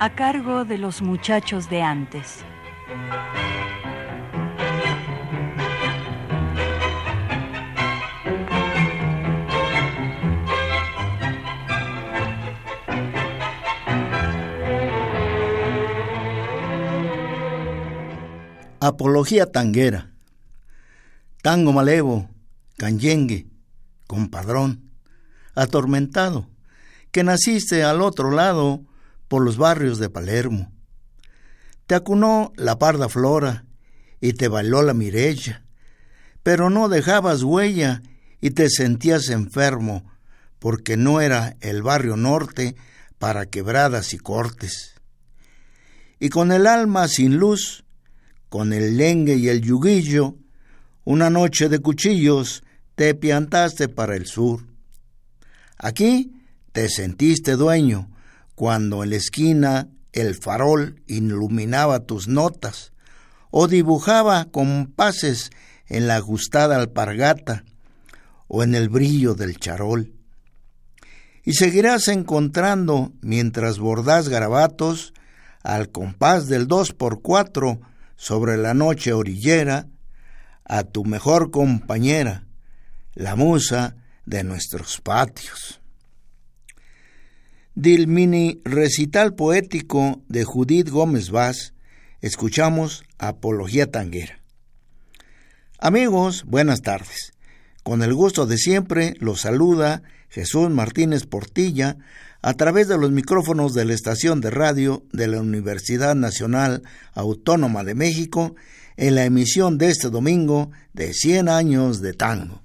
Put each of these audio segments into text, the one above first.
A cargo de los muchachos de antes. Apología tanguera. Tango malevo, canyengue, compadrón, atormentado, que naciste al otro lado por los barrios de Palermo. Te acunó la parda flora y te bailó la mirella, pero no dejabas huella y te sentías enfermo, porque no era el barrio norte para quebradas y cortes. Y con el alma sin luz, con el lengue y el yuguillo, una noche de cuchillos te piantaste para el sur. Aquí te sentiste dueño, cuando en la esquina el farol iluminaba tus notas, o dibujaba compases en la ajustada alpargata, o en el brillo del charol. Y seguirás encontrando, mientras bordás garabatos, al compás del dos por cuatro sobre la noche orillera, a tu mejor compañera, la musa de nuestros patios. Del mini recital poético de Judith Gómez Vaz, escuchamos Apología Tanguera. Amigos, buenas tardes. Con el gusto de siempre los saluda Jesús Martínez Portilla a través de los micrófonos de la estación de radio de la Universidad Nacional Autónoma de México en la emisión de este domingo de 100 años de tango.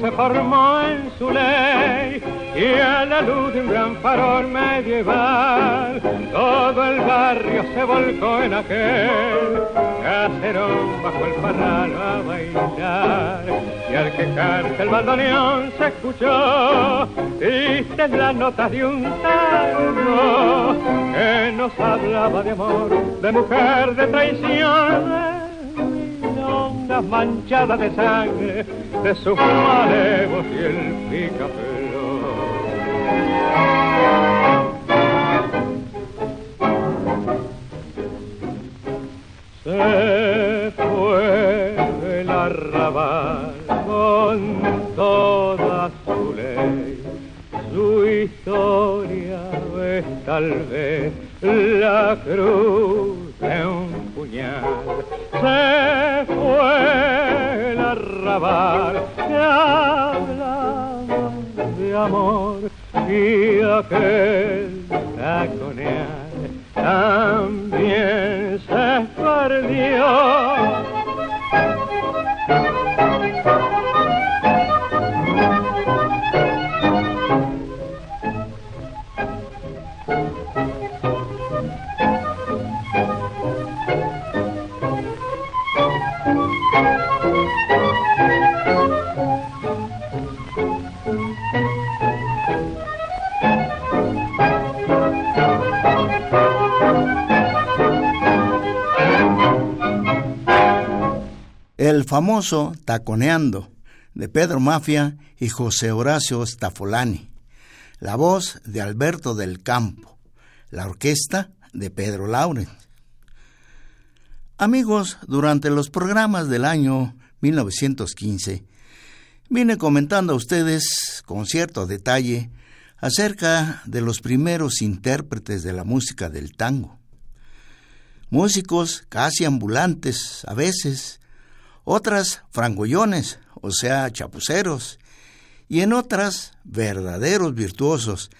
Se formó en su ley y a la luz de un gran farol medieval todo el barrio se volcó en aquel caserón bajo el parral a bailar. Y al quejarse el bandoneón se escuchó triste la nota de un tango que nos hablaba de amor, de mujer, de traición manchada de sangre de sus y el picaflor. Se fue el arrabal con toda su ley, su historia es tal vez la cruz de un puñal. Se el arrabal que hablaba de amor y aquel taconear también se perdió. el famoso Taconeando de Pedro Mafia y José Horacio Stafolani, la voz de Alberto del Campo, la orquesta de Pedro Laurens. Amigos, durante los programas del año 1915, vine comentando a ustedes con cierto detalle acerca de los primeros intérpretes de la música del tango. Músicos casi ambulantes a veces, otras frangollones, o sea, chapuceros, y en otras verdaderos virtuosos,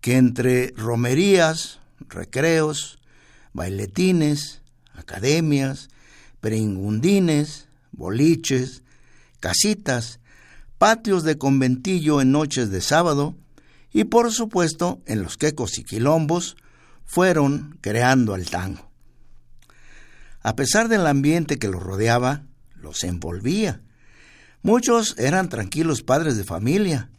que entre romerías, recreos, bailetines, academias, peringundines, boliches, casitas, patios de conventillo en noches de sábado y por supuesto en los quecos y quilombos fueron creando el tango. A pesar del ambiente que los rodeaba, los envolvía. Muchos eran tranquilos padres de familia,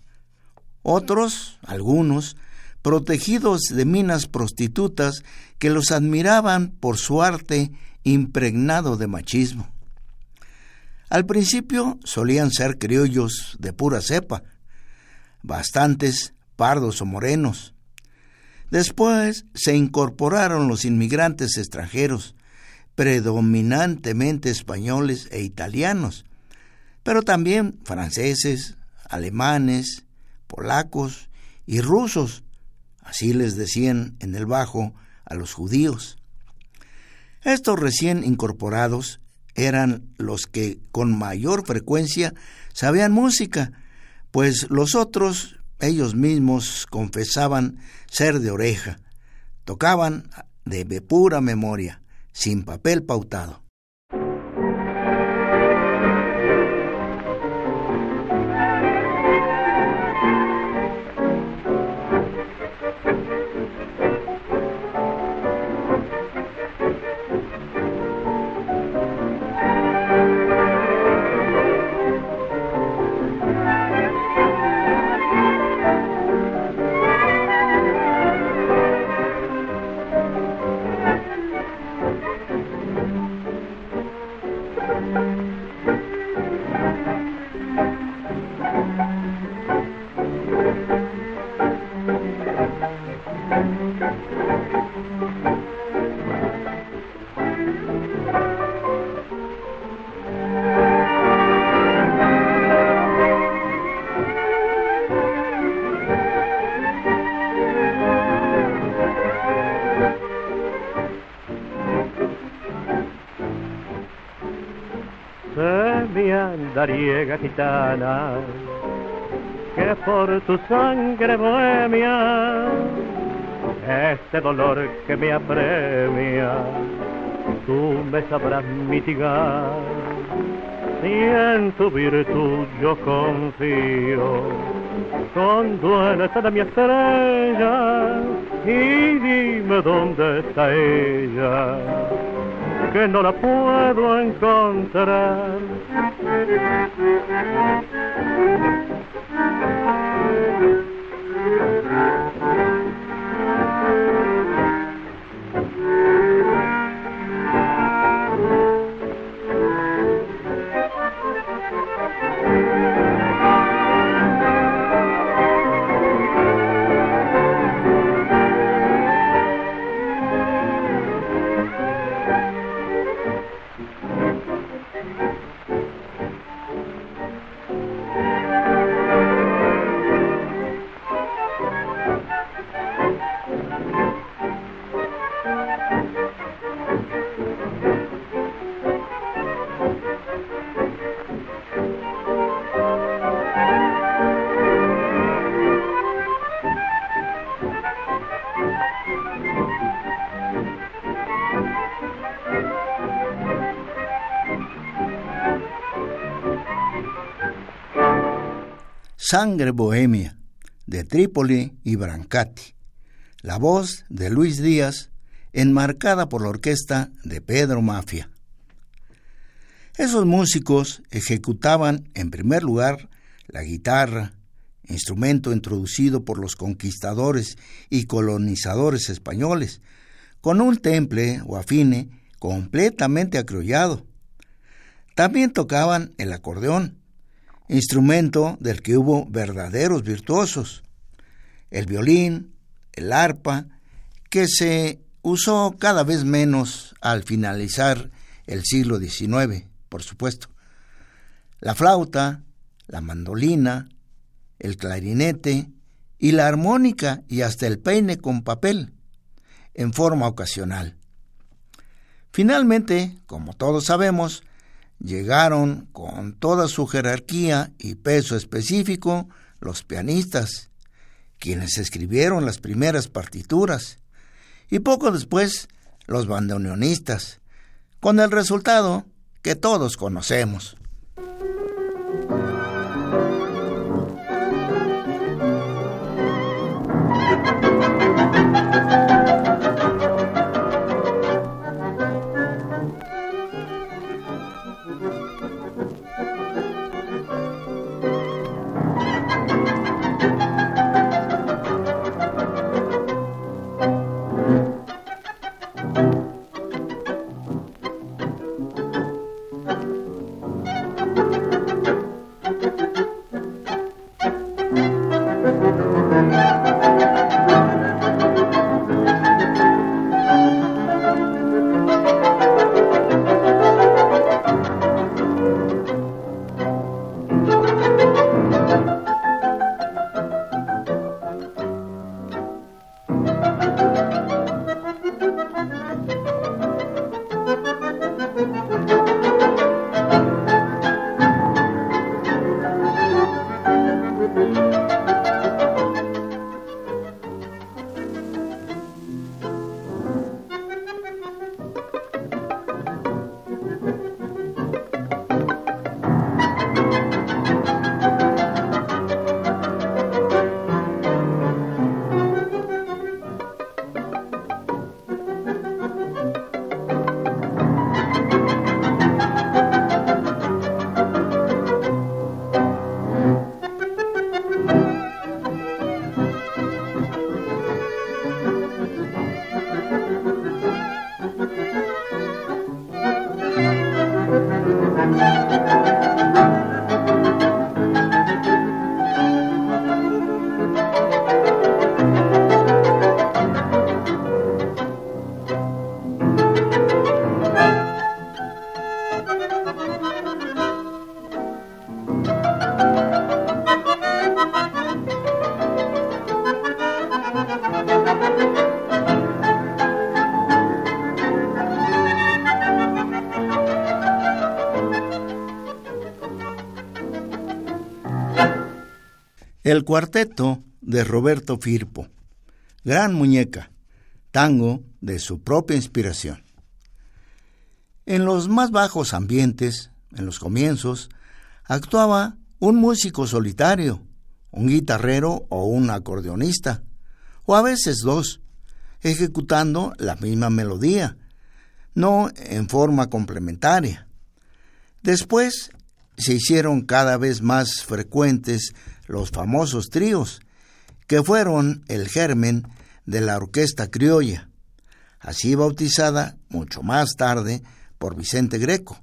otros, algunos, protegidos de minas prostitutas que los admiraban por su arte impregnado de machismo. Al principio solían ser criollos de pura cepa, bastantes pardos o morenos. Después se incorporaron los inmigrantes extranjeros, predominantemente españoles e italianos, pero también franceses, alemanes, polacos y rusos, así les decían en el Bajo a los judíos. Estos recién incorporados eran los que con mayor frecuencia sabían música, pues los otros ellos mismos confesaban ser de oreja, tocaban de pura memoria sin papel pautado. Andariega gitana, que por tu sangre bohemia, este dolor que me apremia, tú me sabrás mitigar. Si en tu virtud yo confío, conduélete de mi estrella y dime dónde está ella que no la puedo encontrar. Thank you. Sangre Bohemia, de Trípoli y Brancati. La voz de Luis Díaz, enmarcada por la orquesta de Pedro Mafia. Esos músicos ejecutaban en primer lugar la guitarra, instrumento introducido por los conquistadores y colonizadores españoles, con un temple o afine completamente acrollado. También tocaban el acordeón, instrumento del que hubo verdaderos virtuosos, el violín, el arpa, que se usó cada vez menos al finalizar el siglo XIX, por supuesto, la flauta, la mandolina, el clarinete y la armónica y hasta el peine con papel, en forma ocasional. Finalmente, como todos sabemos, llegaron con toda su jerarquía y peso específico los pianistas, quienes escribieron las primeras partituras, y poco después los bandoneonistas, con el resultado que todos conocemos. El cuarteto de Roberto Firpo, Gran Muñeca, tango de su propia inspiración. En los más bajos ambientes, en los comienzos, actuaba un músico solitario, un guitarrero o un acordeonista, o a veces dos, ejecutando la misma melodía, no en forma complementaria. Después se hicieron cada vez más frecuentes los famosos tríos, que fueron el germen de la orquesta criolla, así bautizada mucho más tarde por Vicente Greco.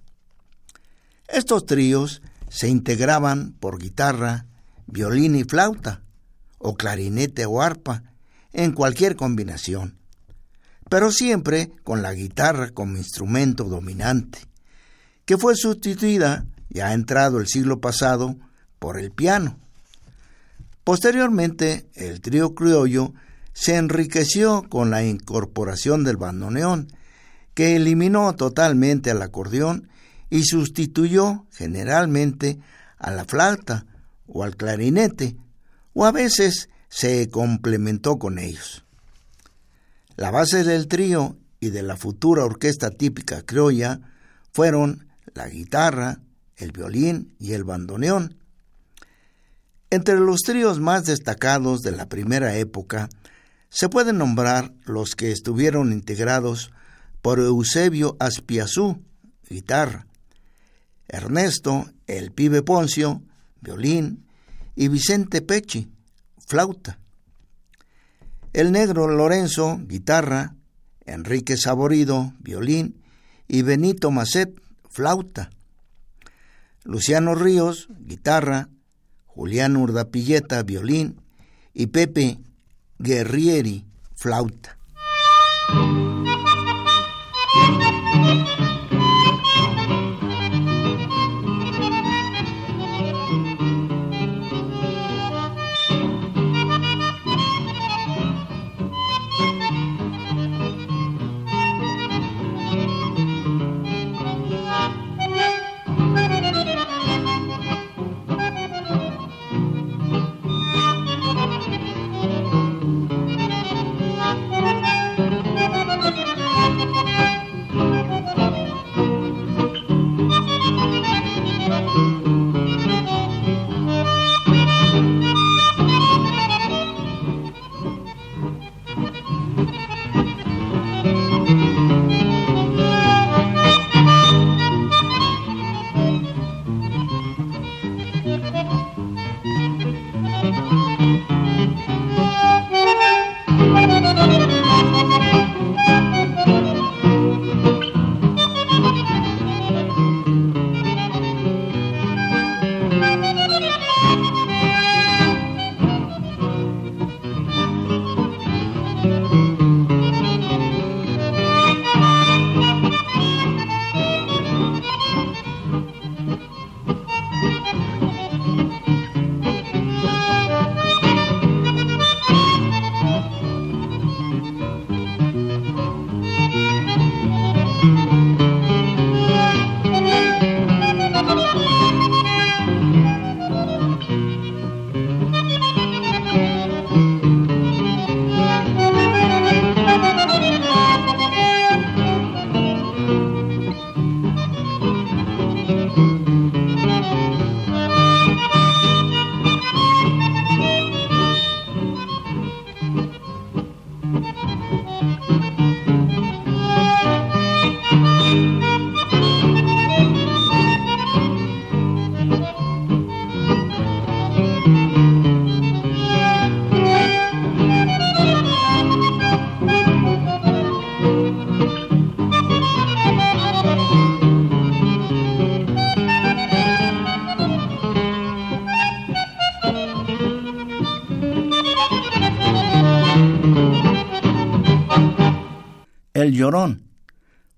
Estos tríos se integraban por guitarra, violín y flauta, o clarinete o arpa, en cualquier combinación, pero siempre con la guitarra como instrumento dominante, que fue sustituida, ya entrado el siglo pasado, por el piano. Posteriormente, el trío criollo se enriqueció con la incorporación del bandoneón, que eliminó totalmente al acordeón y sustituyó generalmente a la flauta o al clarinete, o a veces se complementó con ellos. La base del trío y de la futura orquesta típica criolla fueron la guitarra, el violín y el bandoneón, Entre los tríos más destacados de la primera época se pueden nombrar los que estuvieron integrados por Eusebio Aspiazú, guitarra, Ernesto, el pibe Poncio, violín, y Vicente Pecci, flauta. El negro Lorenzo, guitarra, Enrique Saborido, violín, y Benito Macet, flauta. Luciano Ríos, guitarra, Julián Urdapilleta, violín, y Pepe Guerrieri, flauta.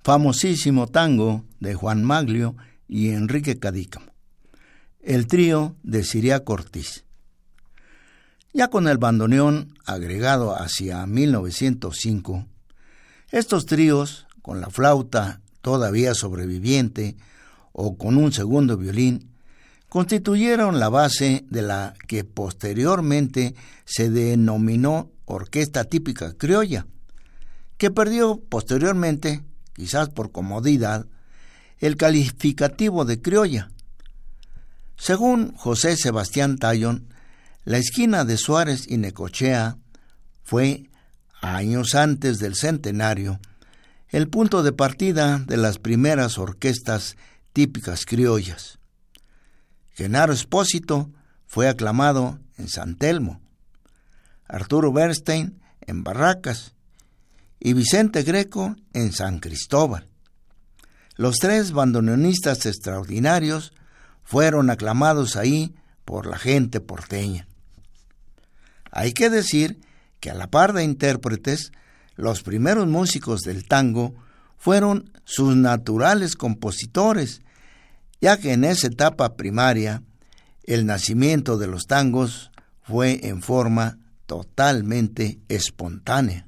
Famosísimo tango de Juan Maglio y Enrique Cadícamo. El trío de Siria Cortiz. Ya con el bandoneón agregado hacia 1905, estos tríos, con la flauta todavía sobreviviente o con un segundo violín, constituyeron la base de la que posteriormente se denominó orquesta típica criolla, que perdió posteriormente, quizás por comodidad, el calificativo de criolla. Según José Sebastián Tallón, la esquina de Suárez y Necochea fue, años antes del centenario, el punto de partida de las primeras orquestas típicas criollas. Genaro Espósito fue aclamado en San Telmo, Arturo Bernstein en Barracas, y Vicente Greco en San Cristóbal. Los tres bandoneonistas extraordinarios fueron aclamados ahí por la gente porteña. Hay que decir que a la par de intérpretes, los primeros músicos del tango fueron sus naturales compositores, ya que en esa etapa primaria el nacimiento de los tangos fue en forma totalmente espontánea.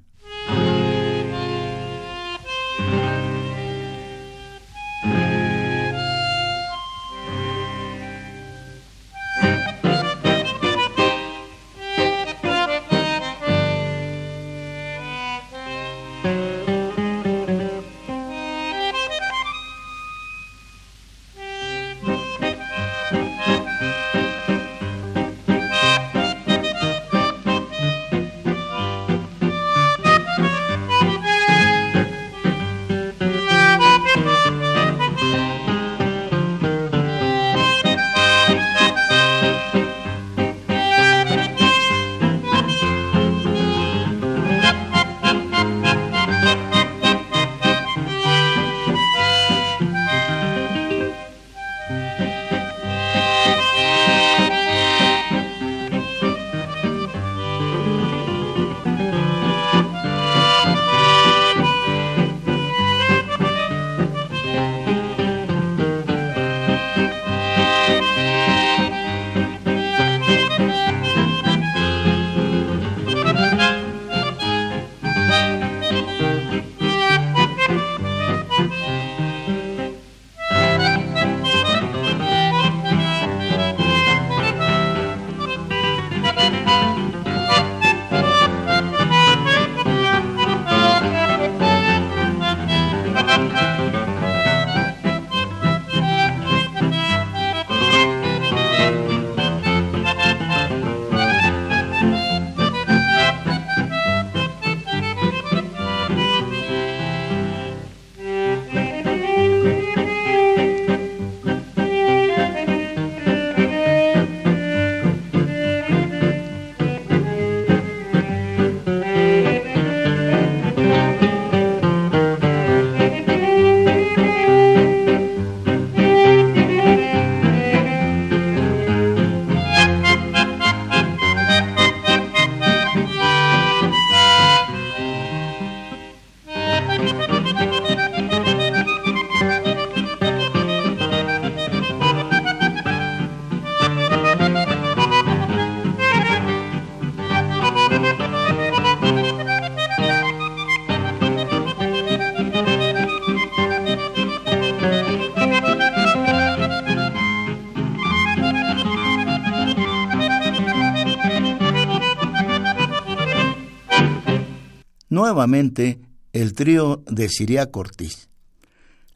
Nuevamente el trío de Siria Cortiz.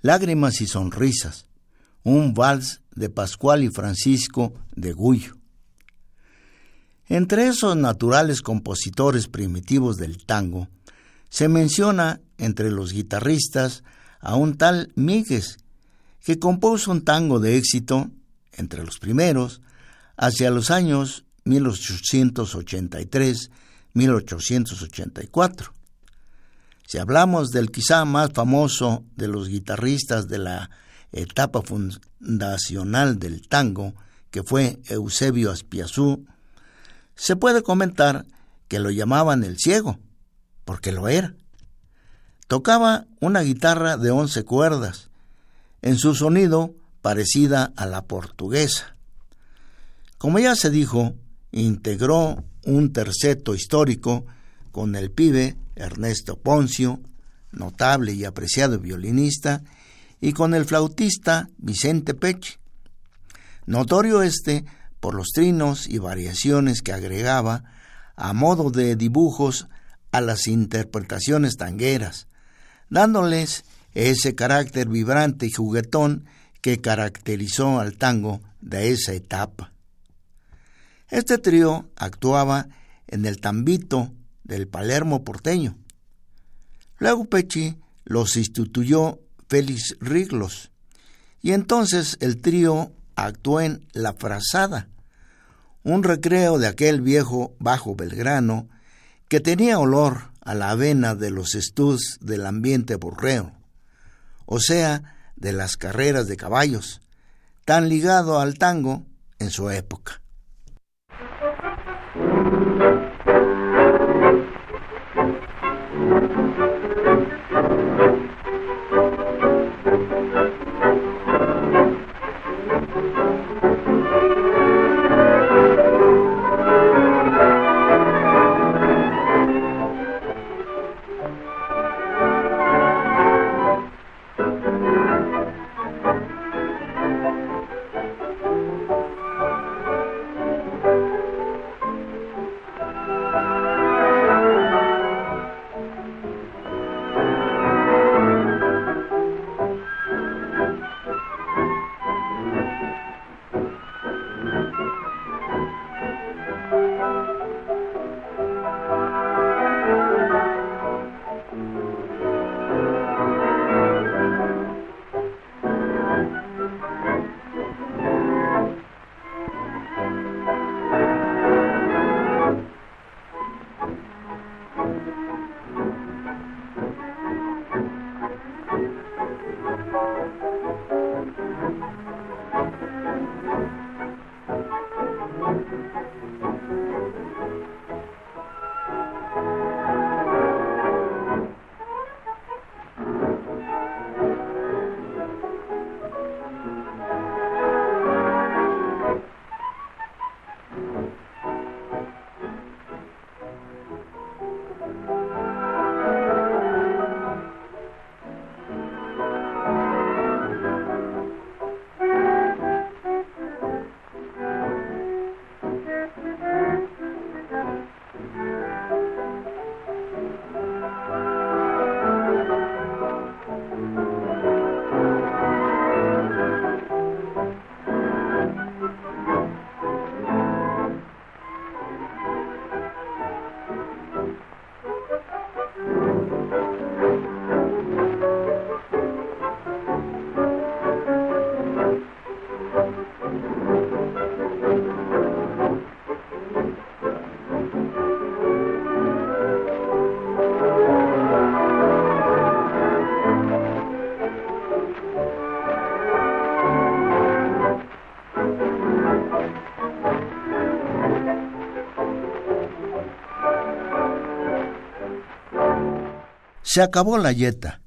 Lágrimas y sonrisas, un vals de Pascual y Francisco de Gullo. Entre esos naturales compositores primitivos del tango, se menciona entre los guitarristas a un tal Míguez, que compuso un tango de éxito, entre los primeros, hacia los años 1883-1884. Si hablamos del quizá más famoso de los guitarristas de la etapa fundacional del tango, que fue Eusebio Aspiazú, se puede comentar que lo llamaban el ciego, porque lo era. Tocaba una guitarra de once cuerdas, en su sonido parecida a la portuguesa. Como ya se dijo, integró un terceto histórico con el pibe Ernesto Poncio, notable y apreciado violinista, y con el flautista Vicente Peche. Notorio este por los trinos y variaciones que agregaba a modo de dibujos a las interpretaciones tangueras, dándoles ese carácter vibrante y juguetón que caracterizó al tango de esa etapa. Este trío actuaba en el tambito del Palermo porteño. Luego Pechi los instituyó Félix Riglos, y entonces el trío actuó en La Frazada, un recreo de aquel viejo bajo Belgrano que tenía olor a la avena de los estus del ambiente borreo, o sea, de las carreras de caballos, tan ligado al tango en su época. Se acabó la yeta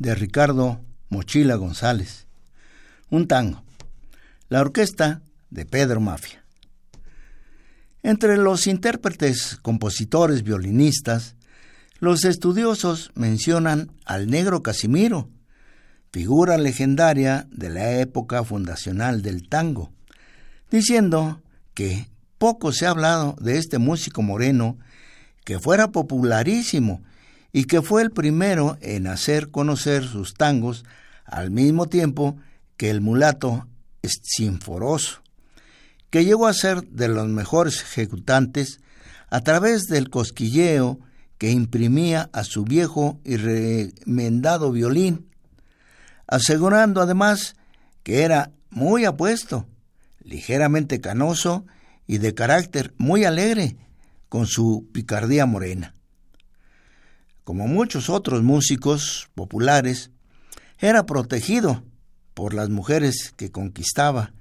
de Ricardo Mochila González. Un tango. La orquesta de Pedro Mafia. Entre los intérpretes, compositores, violinistas, los estudiosos mencionan al negro Casimiro, figura legendaria de la época fundacional del tango, diciendo que poco se ha hablado de este músico moreno que fuera popularísimo y que fue el primero en hacer conocer sus tangos al mismo tiempo que el mulato Sinforoso, que llegó a ser de los mejores ejecutantes a través del cosquilleo que imprimía a su viejo y remendado violín, asegurando además que era muy apuesto, ligeramente canoso y de carácter muy alegre, con su picardía morena. Como muchos otros músicos populares, era protegido por las mujeres que conquistaba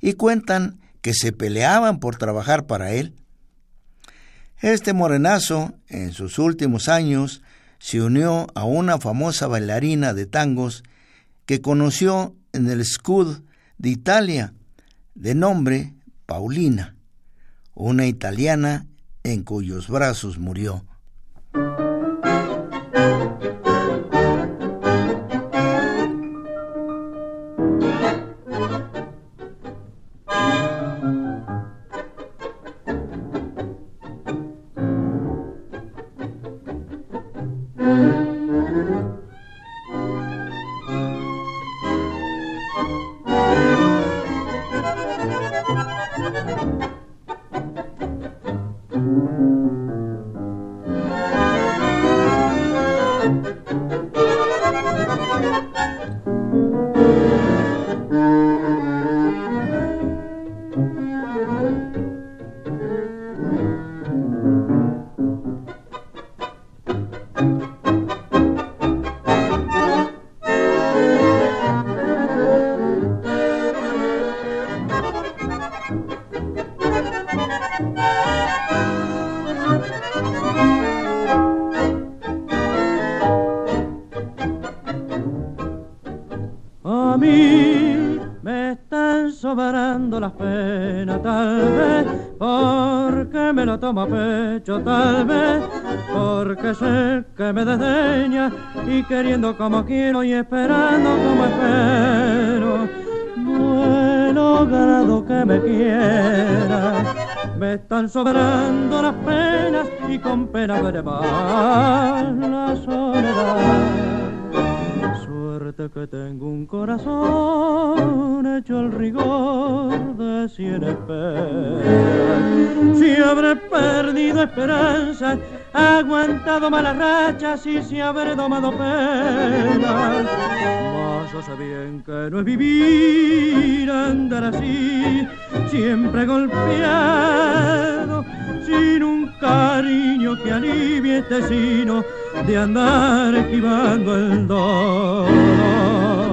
y cuentan que se peleaban por trabajar para él. Este morenazo, en sus últimos años, se unió a una famosa bailarina de tangos que conoció en el Scud de Italia, de nombre Paulina, una italiana en cuyos brazos murió. Me la soledad que tengo un corazón hecho el rigor de cien esperas. Si habré perdido esperanzas, aguantado malas rachas y si habré tomado penas. Mas yo sé bien que no es vivir, andar así, siempre golpeado, sin un cariño que alivie este sino de andar esquivando el dolor.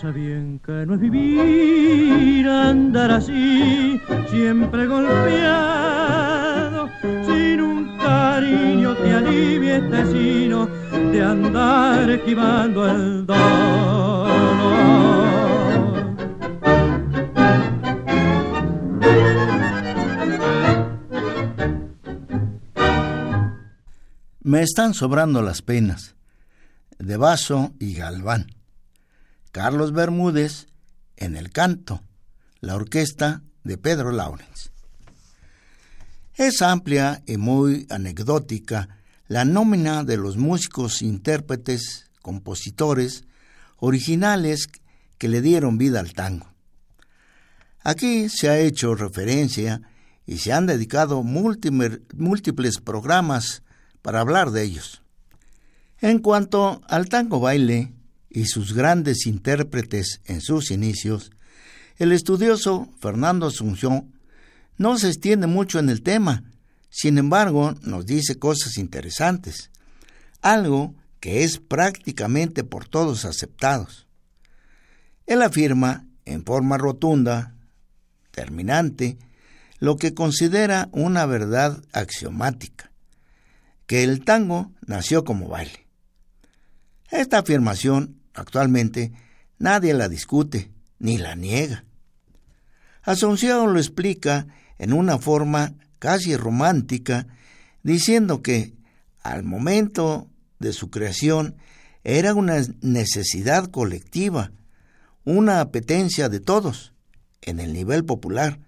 Sé bien que no es vivir, andar así, siempre golpeado, sin un cariño que alivie este sino de andar esquivando el dolor. Me están sobrando las penas, de Vaso y Galván. Carlos Bermúdez en el canto, la orquesta de Pedro Laurens. Es amplia y muy anecdótica la nómina de los músicos, intérpretes, compositores, originales que le dieron vida al tango. Aquí se ha hecho referencia y se han dedicado múltiples programas para hablar de ellos. En cuanto al tango baile y sus grandes intérpretes en sus inicios, el estudioso Fernando Asunción no se extiende mucho en el tema, sin embargo nos dice cosas interesantes, algo que es prácticamente por todos aceptados. Él afirma, en forma rotunda, terminante, lo que considera una verdad axiomática, que el tango nació como baile. Esta afirmación, actualmente, nadie la discute ni la niega. Asunción lo explica en una forma casi romántica, diciendo que al momento de su creación era una necesidad colectiva, una apetencia de todos, en el nivel popular,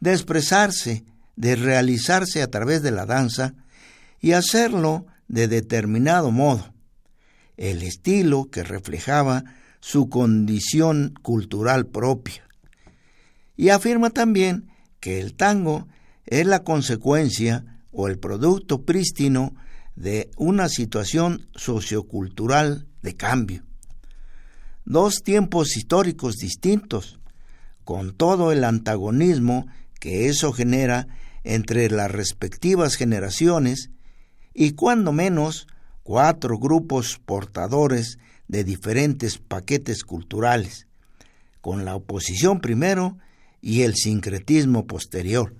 de expresarse, de realizarse a través de la danza y hacerlo de determinado modo, el estilo que reflejaba su condición cultural propia. Y afirma también que el tango es la consecuencia o el producto prístino de una situación sociocultural de cambio. Dos tiempos históricos distintos, con todo el antagonismo que eso genera entre las respectivas generaciones y cuando menos cuatro grupos portadores de diferentes paquetes culturales, con la oposición primero y el sincretismo posterior.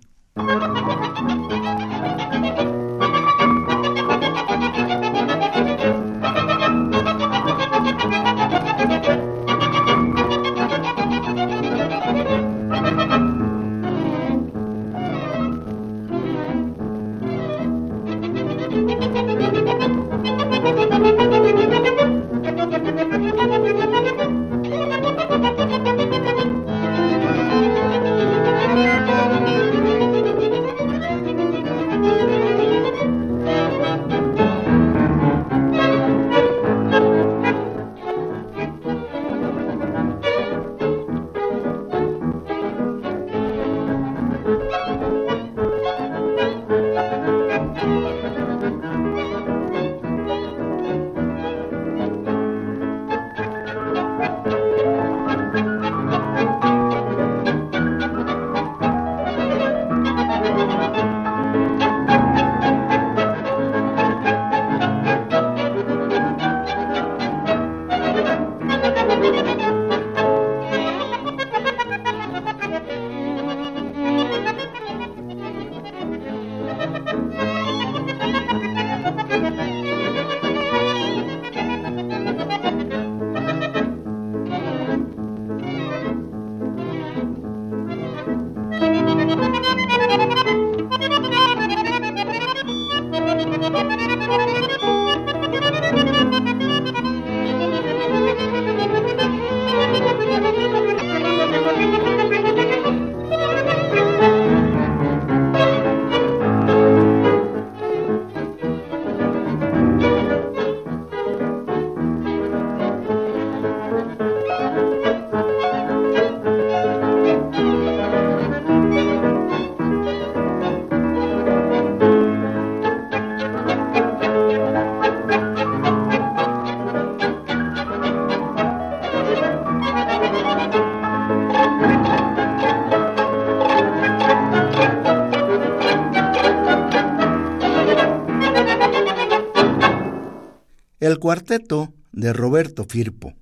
El cuarteto de Roberto Firpo,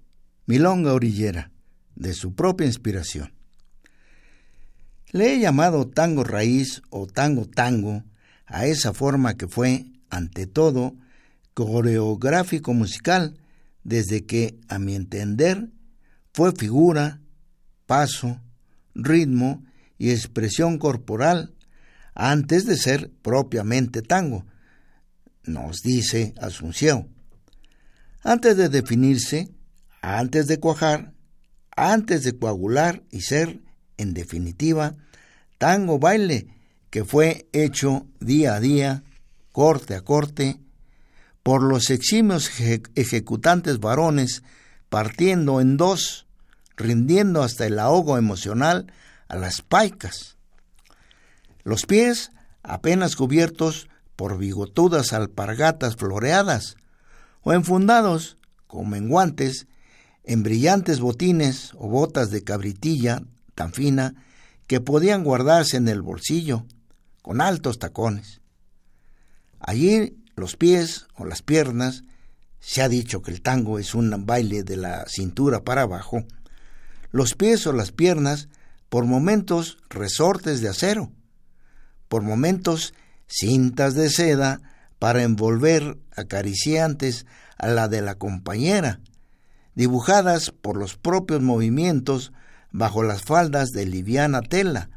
Milonga Orillera, de su propia inspiración. Le he llamado tango raíz o tango tango a esa forma que fue, ante todo, coreográfico musical, desde que, a mi entender, fue figura, paso, ritmo y expresión corporal antes de ser propiamente tango, nos dice Asunción antes de definirse, antes de cuajar, antes de coagular y ser, en definitiva, tango baile que fue hecho día a día, corte a corte, por los eximios ejecutantes varones, partiendo en dos, rindiendo hasta el ahogo emocional a las paicas. Los pies apenas cubiertos por bigotudas alpargatas floreadas, o enfundados, como en guantes, en brillantes botines o botas de cabritilla tan fina que podían guardarse en el bolsillo, con altos tacones. Allí los pies o las piernas, se ha dicho que el tango es un baile de la cintura para abajo, los pies o las piernas por momentos resortes de acero, por momentos cintas de seda para envolver acariciantes a la de la compañera, dibujadas por los propios movimientos bajo las faldas de liviana tela,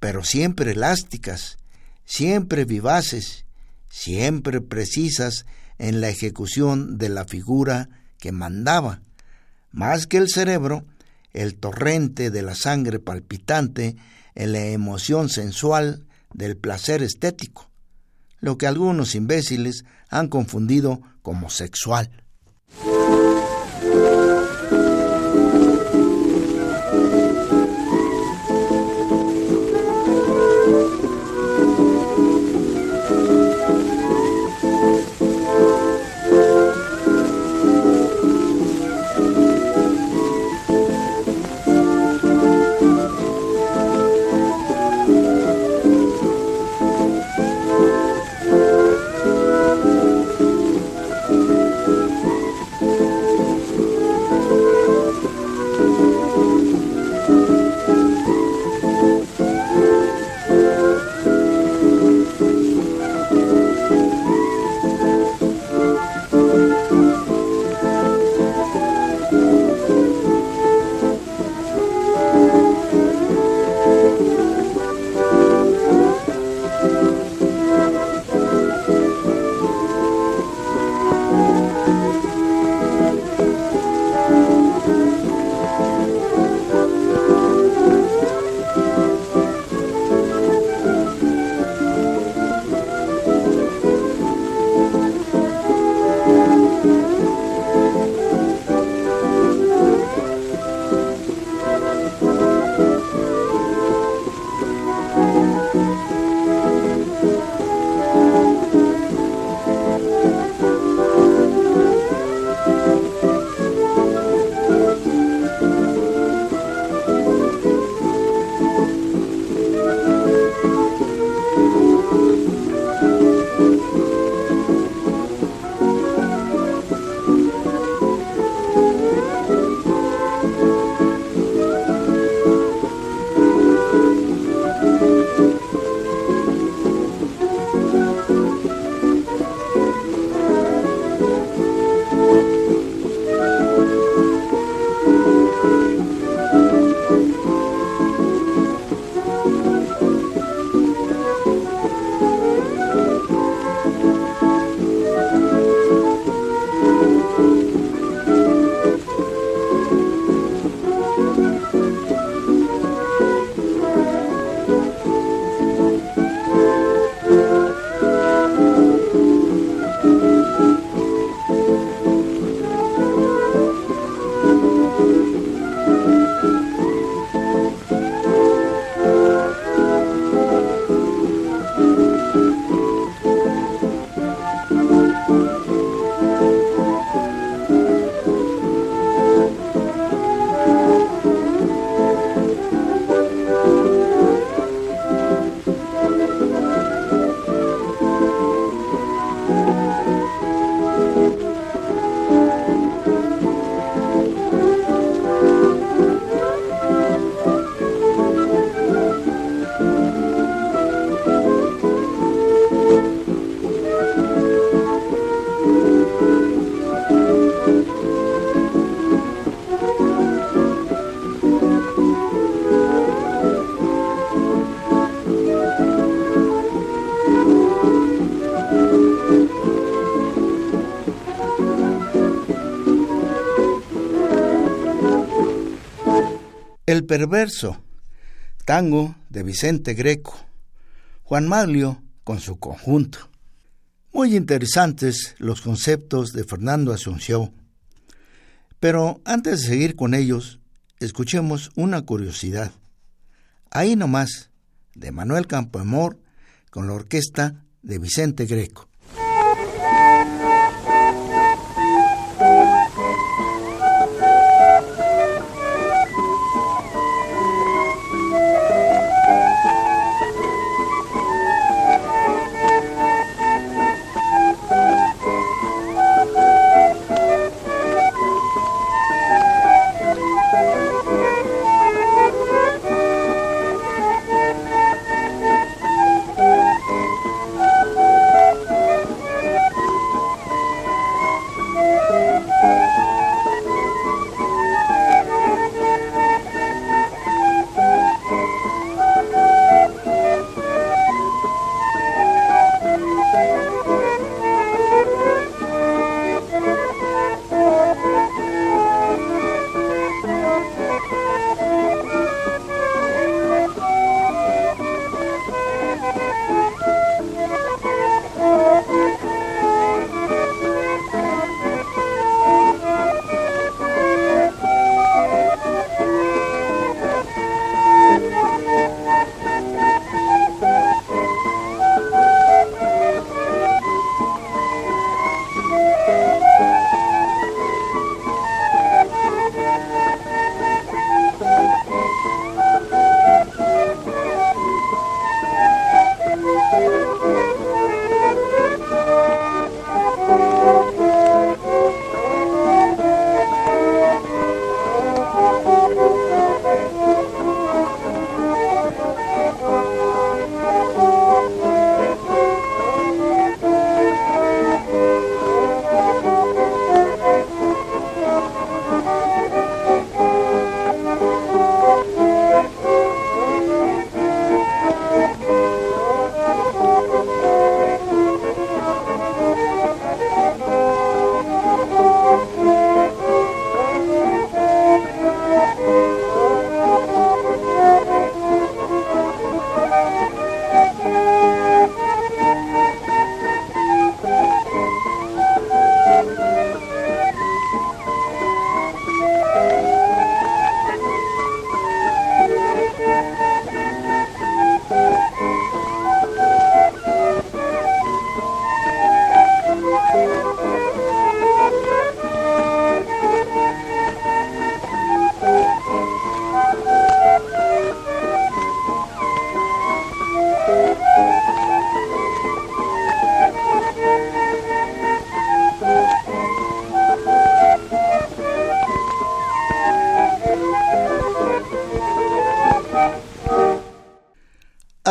pero siempre elásticas, siempre vivaces, siempre precisas en la ejecución de la figura que mandaba. Más que el cerebro, el torrente de la sangre palpitante en la emoción sensual del placer estético, lo que algunos imbéciles han confundido como sexual. Perverso, tango de Vicente Greco, Juan Maglio con su conjunto. Muy interesantes los conceptos de Fernando Asunción. Pero antes de seguir con ellos, escuchemos una curiosidad. Ahí nomás, de Manuel Campoamor con la orquesta de Vicente Greco.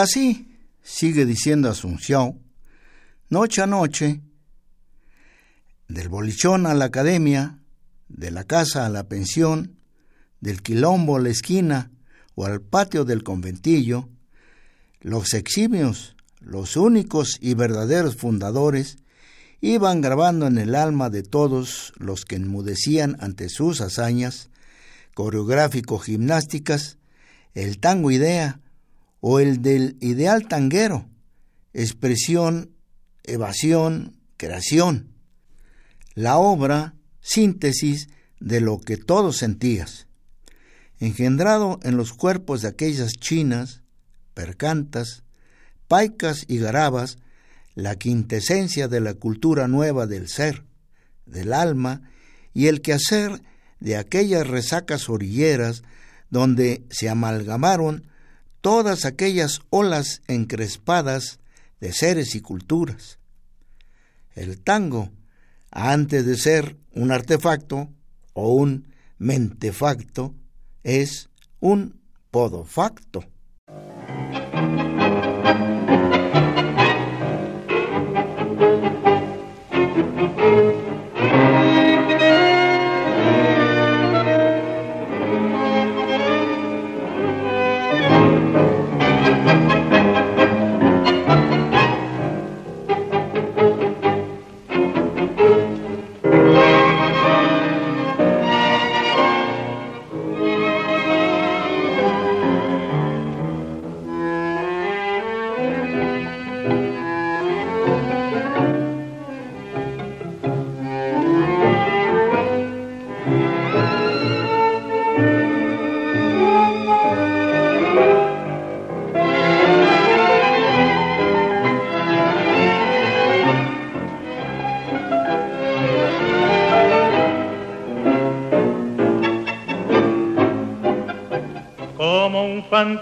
Así, sigue diciendo Asunción, noche a noche, del bolichón a la academia, de la casa a la pensión, del quilombo a la esquina o al patio del conventillo, los eximios, los únicos y verdaderos fundadores, iban grabando en el alma de todos los que enmudecían ante sus hazañas coreográfico-gimnásticas el tango idea o el del ideal tanguero, expresión, evasión, creación. La obra, síntesis de lo que todos sentías, engendrado en los cuerpos de aquellas chinas, percantas, paicas y garabas, la quintesencia de la cultura nueva del ser, del alma y el quehacer de aquellas resacas orilleras donde se amalgamaron todas aquellas olas encrespadas de seres y culturas. El tango, antes de ser un artefacto o un mentefacto, es un podofacto.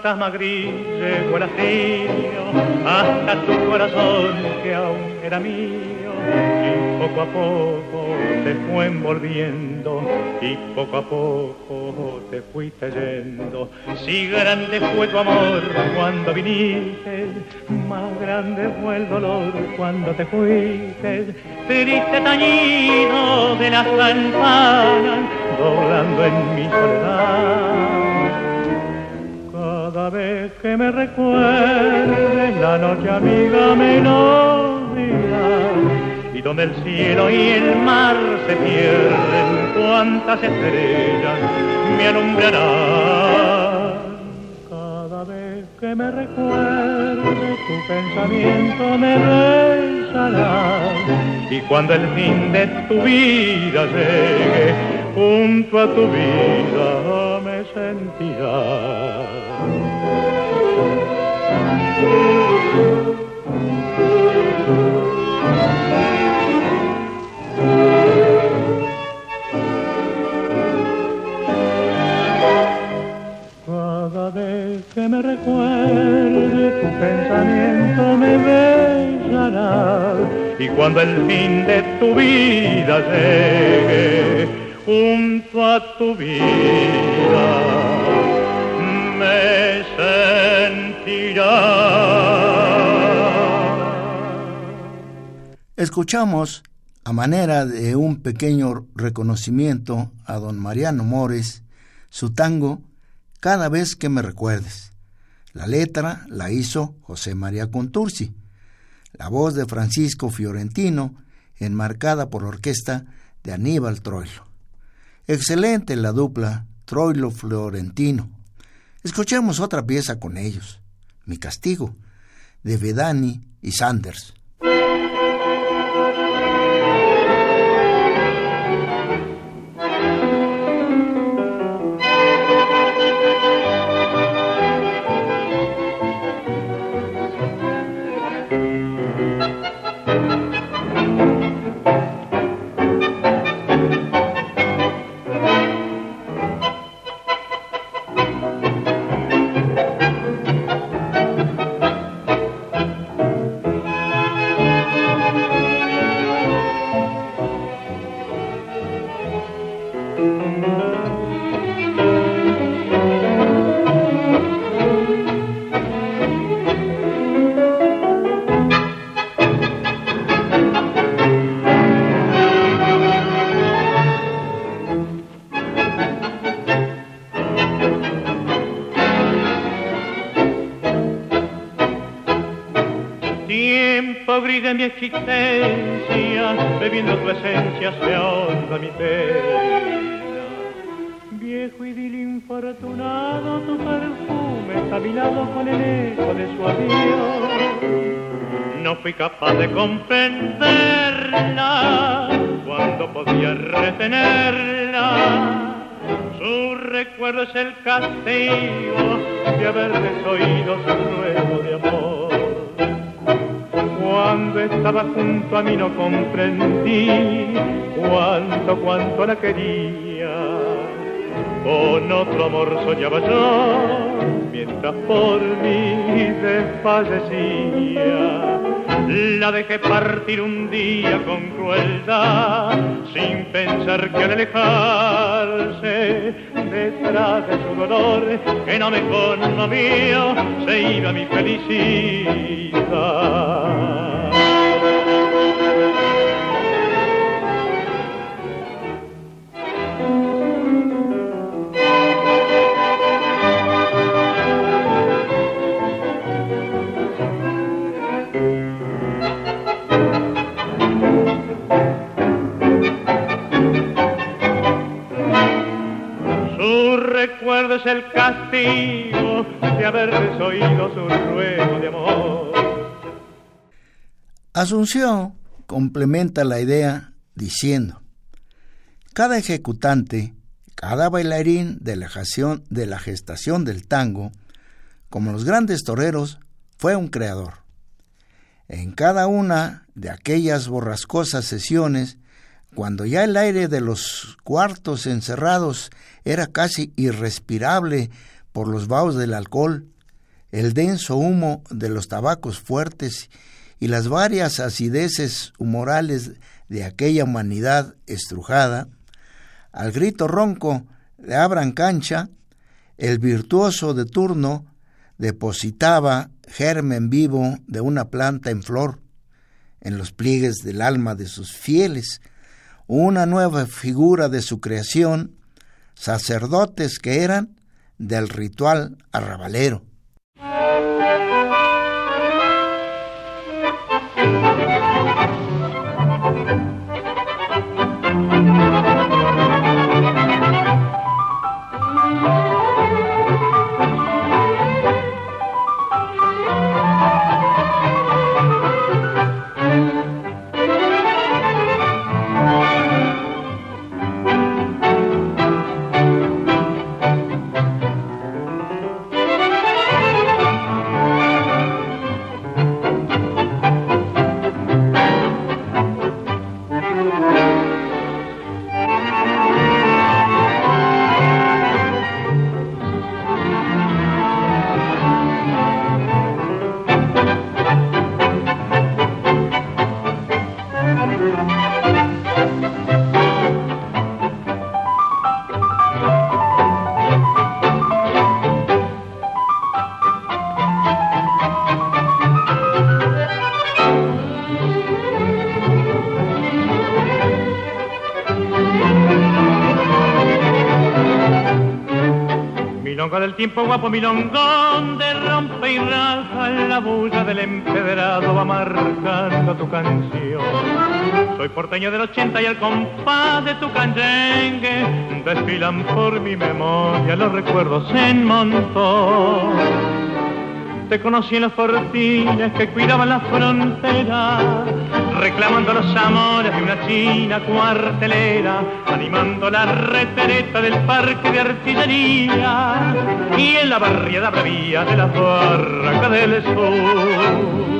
Fantasma gris llegó el astillo hasta tu corazón que aún era mío. Y poco a poco te fue envolviendo y poco a poco te fuiste yendo si grande fue tu amor cuando viniste más grande fue el dolor cuando te fuiste. Triste tañido de las campanas doblando en mi soledad que me recuerdes la noche amiga melodía y donde el cielo y el mar se pierden cuántas estrellas me alumbrarán. Cada vez que me recuerdes tu pensamiento me besará y cuando el fin de tu vida llegue junto a tu vida me sentirás y cuando el fin de tu vida llegue junto a tu vida Escuchamos, a manera de un pequeño reconocimiento a don Mariano Mores, su tango Cada vez que me recuerdes. La letra la hizo José María Contursi. La voz de Francisco Fiorentino, enmarcada por la orquesta de Aníbal Troilo. Excelente la dupla Troilo-Florentino. Escuchemos otra pieza con ellos, Mi Castigo, de Vedani y Sanders. De mi existencia, bebiendo tu esencia se ahonda mi pena. Viejo y dil infortunado, tu perfume está a con el eco de su adiós. No fui capaz de comprenderla cuando podía retenerla. Su recuerdo es el castigo de haber desoído su ruego de amor. Cuando estaba junto a mí no comprendí cuánto, cuánto la quería. Con otro amor soñaba yo, mientras por mí desfallecía. La dejé partir un día con crueldad, sin pensar que al alejarse detrás de su dolor, que no me conmovió, se iba mi felicidad. Recuerdo es el castigo de haber desoído su ruego de amor. Asunción complementa la idea diciendo, cada ejecutante, cada bailarín de la, gestación, de la gestación del tango, como los grandes toreros, fue un creador. En cada una de aquellas borrascosas sesiones cuando ya el aire de los cuartos encerrados era casi irrespirable por los vaos del alcohol, el denso humo de los tabacos fuertes y las varias acideces humorales de aquella humanidad estrujada, al grito ronco de abran cancha, el virtuoso de turno depositaba germen vivo de una planta en flor en los pliegues del alma de sus fieles, una nueva figura de su creación, sacerdotes que eran del ritual arrabalero. Tiempo guapo milongón de rompe y raja la bulla del empedrado va marcando tu canción. Soy porteño del 80 y el compás de tu canyengue desfilan por mi memoria los recuerdos en montón. Te conocí en los fortines que cuidaban la frontera reclamando los amores de una china cuartelera, animando la retereta del parque de artillería y en la barriada bravía de la barracas del sur.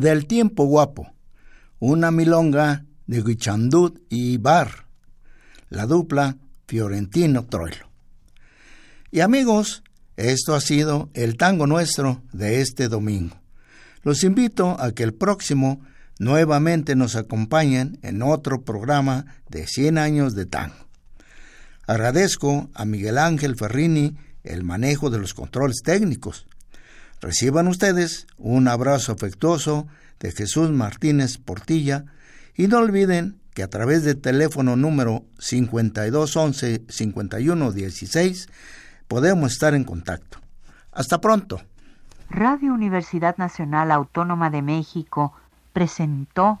Del tiempo guapo, una milonga de Guichandud y Bar, la dupla Fiorentino Troilo. Y amigos, Esto ha sido el tango nuestro de este domingo. Los invito a que el próximo nuevamente nos acompañen en otro programa de 100 años de tango. Agradezco a Miguel Ángel Ferrini el manejo de los controles técnicos. Reciban ustedes un abrazo afectuoso de Jesús Martínez Portilla y no olviden que a través del teléfono número 5211-5116 podemos estar en contacto. Hasta pronto. Radio Universidad Nacional Autónoma de México presentó